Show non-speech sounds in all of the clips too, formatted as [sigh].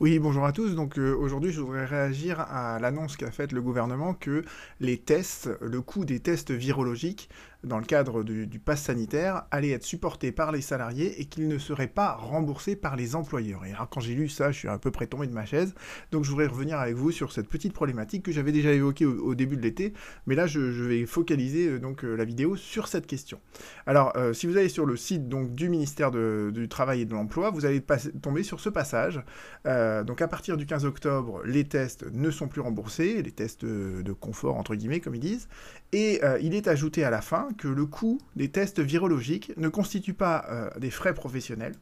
Oui, bonjour à tous. Donc euh, aujourd'hui, je voudrais réagir à l'annonce qu'a faite le gouvernement que les tests, le coût des tests virologiques dans le cadre du, pass sanitaire allait être supporté par les salariés et qu'il ne serait pas remboursé par les employeurs. Et alors quand j'ai lu ça, je suis à peu près tombé de ma chaise. Donc je voudrais revenir avec vous sur cette petite problématique que j'avais déjà évoquée au, début de l'été, mais là je, vais focaliser euh, donc euh, la vidéo sur cette question. Alors si vous allez sur le site donc du ministère du Travail et de l'Emploi, vous allez tomber sur ce passage. Euh, donc à partir du 15 octobre, les tests ne sont plus remboursés, les tests de confort entre guillemets comme ils disent, et euh, il est ajouté à la fin que le coût des tests virologiques ne constitue pas euh, des frais professionnels,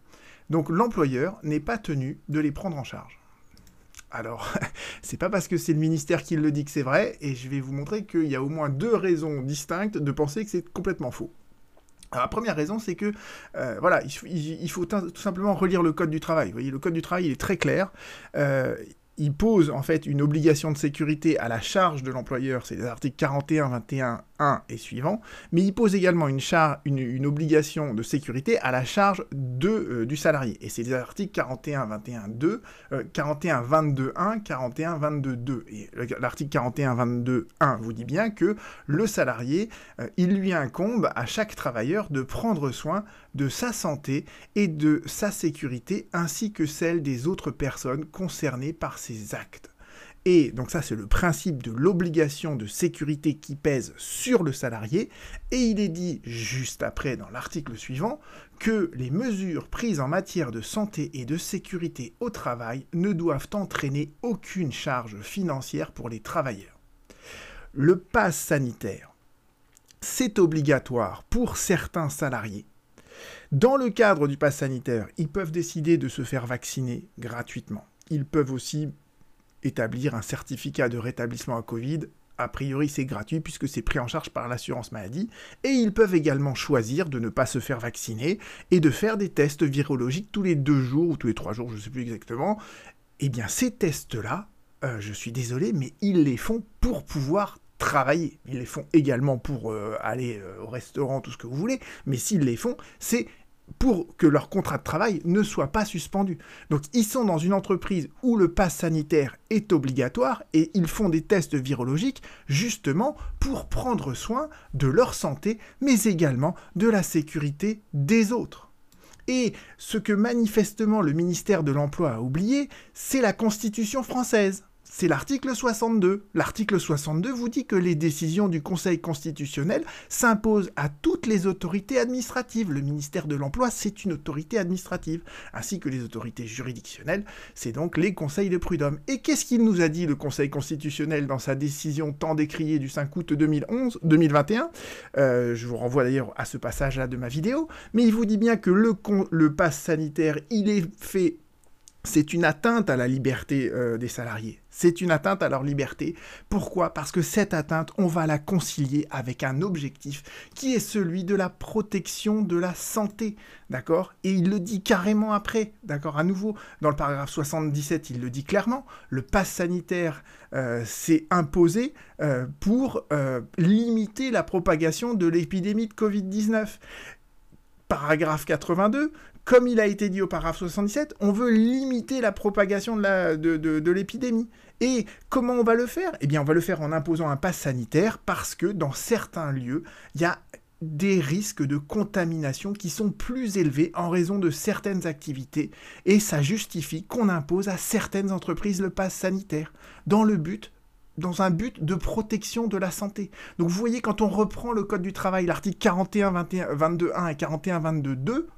donc l'employeur n'est pas tenu de les prendre en charge. Alors, [laughs] c'est pas parce que c'est le ministère qui le dit que c'est vrai, et je vais vous montrer qu'il y a au moins deux raisons distinctes de penser que c'est complètement faux. la première raison, c'est que voilà, il, faut tout simplement relire le code du travail. Vous voyez, le code du travail, il est très clair il pose en fait une obligation de sécurité à la charge de l'employeur, c'est les articles 41, 21, 1 et suivant, mais il pose également une, charge, une, obligation de sécurité à la charge de, euh, du salarié. Et c'est les articles 41, 21, 2, 41, 22, 1, 41, 22, 2. Et l'article 41, 22, 1 vous dit bien que le salarié, euh, il lui incombe à chaque travailleur de prendre soin de sa santé et de sa sécurité ainsi que celle des autres personnes concernées par ces actes. Et donc ça, c'est le principe de l'obligation de sécurité qui pèse sur le salarié. Et il est dit juste après, dans l'article suivant, que les mesures prises en matière de santé et de sécurité au travail ne doivent entraîner aucune charge financière pour les travailleurs. Le pass sanitaire, c'est obligatoire pour certains salariés. Dans le cadre du pass sanitaire, ils peuvent décider de se faire vacciner gratuitement. Ils peuvent aussi établir un certificat de rétablissement à Covid. A priori, c'est gratuit puisque c'est pris en charge par l'assurance maladie. Et ils peuvent également choisir de ne pas se faire vacciner et de faire des tests virologiques tous les deux jours ou tous les trois jours, je ne sais plus exactement. Eh bien, ces tests-là, euh, je suis désolé, mais ils les font pour pouvoir travailler. Ils les font également pour euh, aller euh, au restaurant, tout ce que vous voulez, mais s'ils les font, c'est pour que leur contrat de travail ne soit pas suspendu. Donc ils sont dans une entreprise où le pass sanitaire est obligatoire et ils font des tests virologiques justement pour prendre soin de leur santé, mais également de la sécurité des autres. Et ce que manifestement le ministère de l'Emploi a oublié, c'est la Constitution française c'est l'article 62. L'article 62 vous dit que les décisions du Conseil constitutionnel s'imposent à toutes les autorités administratives. Le ministère de l'Emploi, c'est une autorité administrative, ainsi que les autorités juridictionnelles, c'est donc les conseils de prud'homme. Et qu'est-ce qu'il nous a dit le Conseil constitutionnel dans sa décision tant décriée du 5 août 2011, 2021 euh, Je vous renvoie d'ailleurs à ce passage-là de ma vidéo, mais il vous dit bien que le, le pass sanitaire, il est fait c'est une atteinte à la liberté euh, des salariés. C'est une atteinte à leur liberté. Pourquoi? Parce que cette atteinte, on va la concilier avec un objectif qui est celui de la protection de la santé. D'accord? Et il le dit carrément après. D'accord? À nouveau, dans le paragraphe 77, il le dit clairement. Le pass sanitaire euh, s'est imposé euh, pour limiter la propagation de l'épidémie de Covid-19 paragraphe 82, comme il a été dit au paragraphe 77, on veut limiter la propagation de l'épidémie. Et comment on va le faire? Eh bien, on va le faire en imposant un pass sanitaire parce que dans certains lieux, il y a des risques de contamination qui sont plus élevés en raison de certaines activités et ça justifie qu'on impose à certaines entreprises le pass sanitaire dans le but dans un but de protection de la santé. Donc vous voyez, quand on reprend le Code du travail, l'article 41, 21, 22, 1 et 41, 22, 2,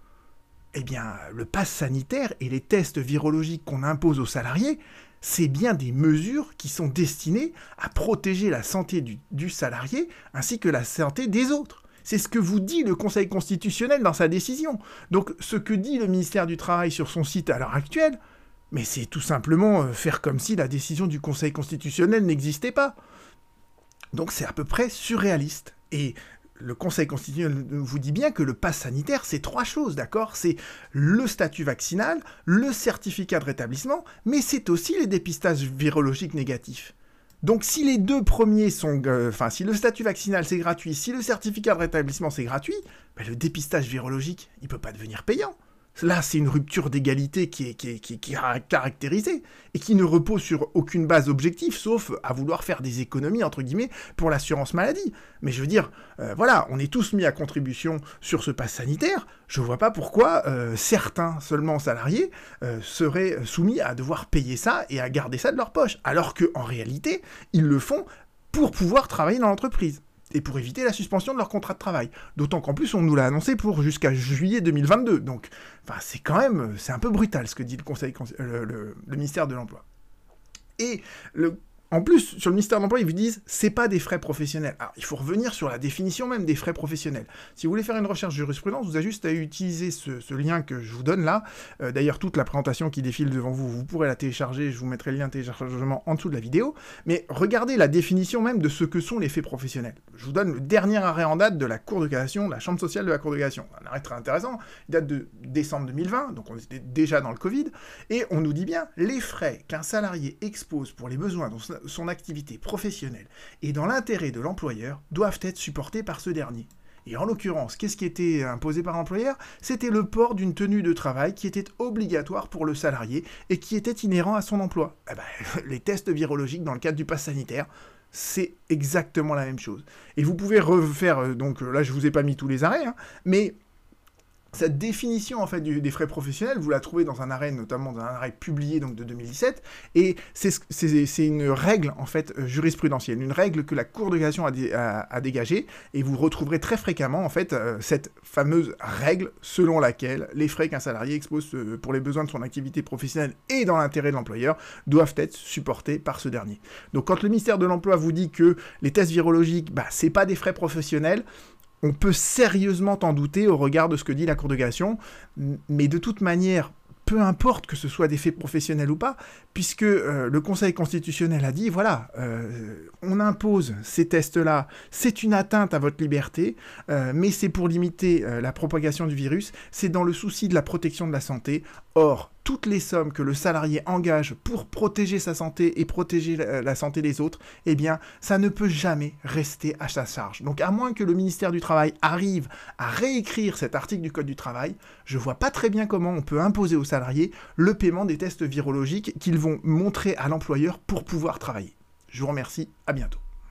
eh bien, le pass sanitaire et les tests virologiques qu'on impose aux salariés, c'est bien des mesures qui sont destinées à protéger la santé du, salarié ainsi que la santé des autres. C'est ce que vous dit le Conseil constitutionnel dans sa décision. Donc ce que dit le ministère du Travail sur son site à l'heure actuelle, mais c'est tout simplement euh, faire comme si la décision du Conseil constitutionnel n'existait pas. Donc c'est à peu près surréaliste. Et le Conseil constitutionnel vous dit bien que le pass sanitaire, c'est trois choses, d'accord? C'est le statut vaccinal, le certificat de rétablissement, mais c'est aussi les dépistages virologiques négatifs. Donc si les deux premiers sont... Euh, enfin, si le statut vaccinal c'est gratuit, si le certificat de rétablissement c'est gratuit, ben, le dépistage virologique, il peut pas devenir payant. Là, c'est une rupture d'égalité qui est, qui, caractérisée et qui ne repose sur aucune base objective, sauf à vouloir faire des économies, entre guillemets, pour l'assurance maladie. Mais je veux dire, euh, voilà, on est tous mis à contribution sur ce pass sanitaire. Je ne vois pas pourquoi euh, certains seulement salariés euh, seraient soumis à devoir payer ça et à garder ça de leur poche, alors qu'en réalité, ils le font pour pouvoir travailler dans l'entreprise et pour éviter la suspension de leur contrat de travail. D'autant qu'en plus, on nous l'a annoncé pour jusqu'à juillet 2022. Donc, enfin, c'est quand même, c'est un peu brutal ce que dit le Conseil, le ministère de l'Emploi. Et le en plus, sur le ministère de l'Emploi, ils vous disent c'est pas des frais professionnels. Alors, il faut revenir sur la définition même des frais professionnels. Si vous voulez faire une recherche jurisprudence, vous avez juste à utiliser ce, lien que je vous donne là. Euh, d'ailleurs, toute la présentation qui défile devant vous, vous pourrez la télécharger. Je vous mettrai le lien de téléchargement en dessous de la vidéo. Mais regardez la définition même de ce que sont les faits professionnels. Je vous donne le dernier arrêt en date de la Cour de cassation, la Chambre sociale de la Cour de cassation. Un arrêt très intéressant. Il date de décembre 2020, donc on était déjà dans le Covid. Et on nous dit bien les frais qu'un salarié expose pour les besoins dont son activité professionnelle et dans l'intérêt de l'employeur doivent être supportés par ce dernier. Et en l'occurrence, qu'est-ce qui était imposé par l'employeur? C'était le port d'une tenue de travail qui était obligatoire pour le salarié et qui était inhérent à son emploi. Eh ben, [laughs] les tests virologiques dans le cadre du pass sanitaire, c'est exactement la même chose. Et vous pouvez refaire, euh, donc là je vous ai pas mis tous les arrêts, hein, mais cette définition en fait des frais professionnels, vous la trouvez dans un arrêt, notamment dans un arrêt publié donc de 2017, et c'est une règle en fait jurisprudentielle, une règle que la Cour de cassation a, dégagée, et vous retrouverez très fréquemment en fait euh, cette fameuse règle selon laquelle les frais qu'un salarié expose euh, pour les besoins de son activité professionnelle et dans l'intérêt de l'employeur doivent être supportés par ce dernier. Donc quand le ministère de l'Emploi vous dit que les tests virologiques, bah, c'est pas des frais professionnels, on peut sérieusement en douter au regard de ce que dit la Cour de cassation, mais de toute manière, peu importe que ce soit des faits professionnels ou pas, puisque euh, le Conseil constitutionnel a dit, voilà, euh, on impose ces tests-là, c'est une atteinte à votre liberté, euh, mais c'est pour limiter la propagation du virus, c'est dans le souci de la protection de la santé. Or, toutes les sommes que le salarié engage pour protéger sa santé et protéger la, santé des autres, eh bien, ça ne peut jamais rester à sa charge. Donc, à moins que le ministère du Travail arrive à réécrire cet article du Code du travail, je vois pas très bien comment on peut imposer aux salariés le paiement des tests virologiques qu'ils vont montrer à l'employeur pour pouvoir travailler. Je vous remercie, à bientôt.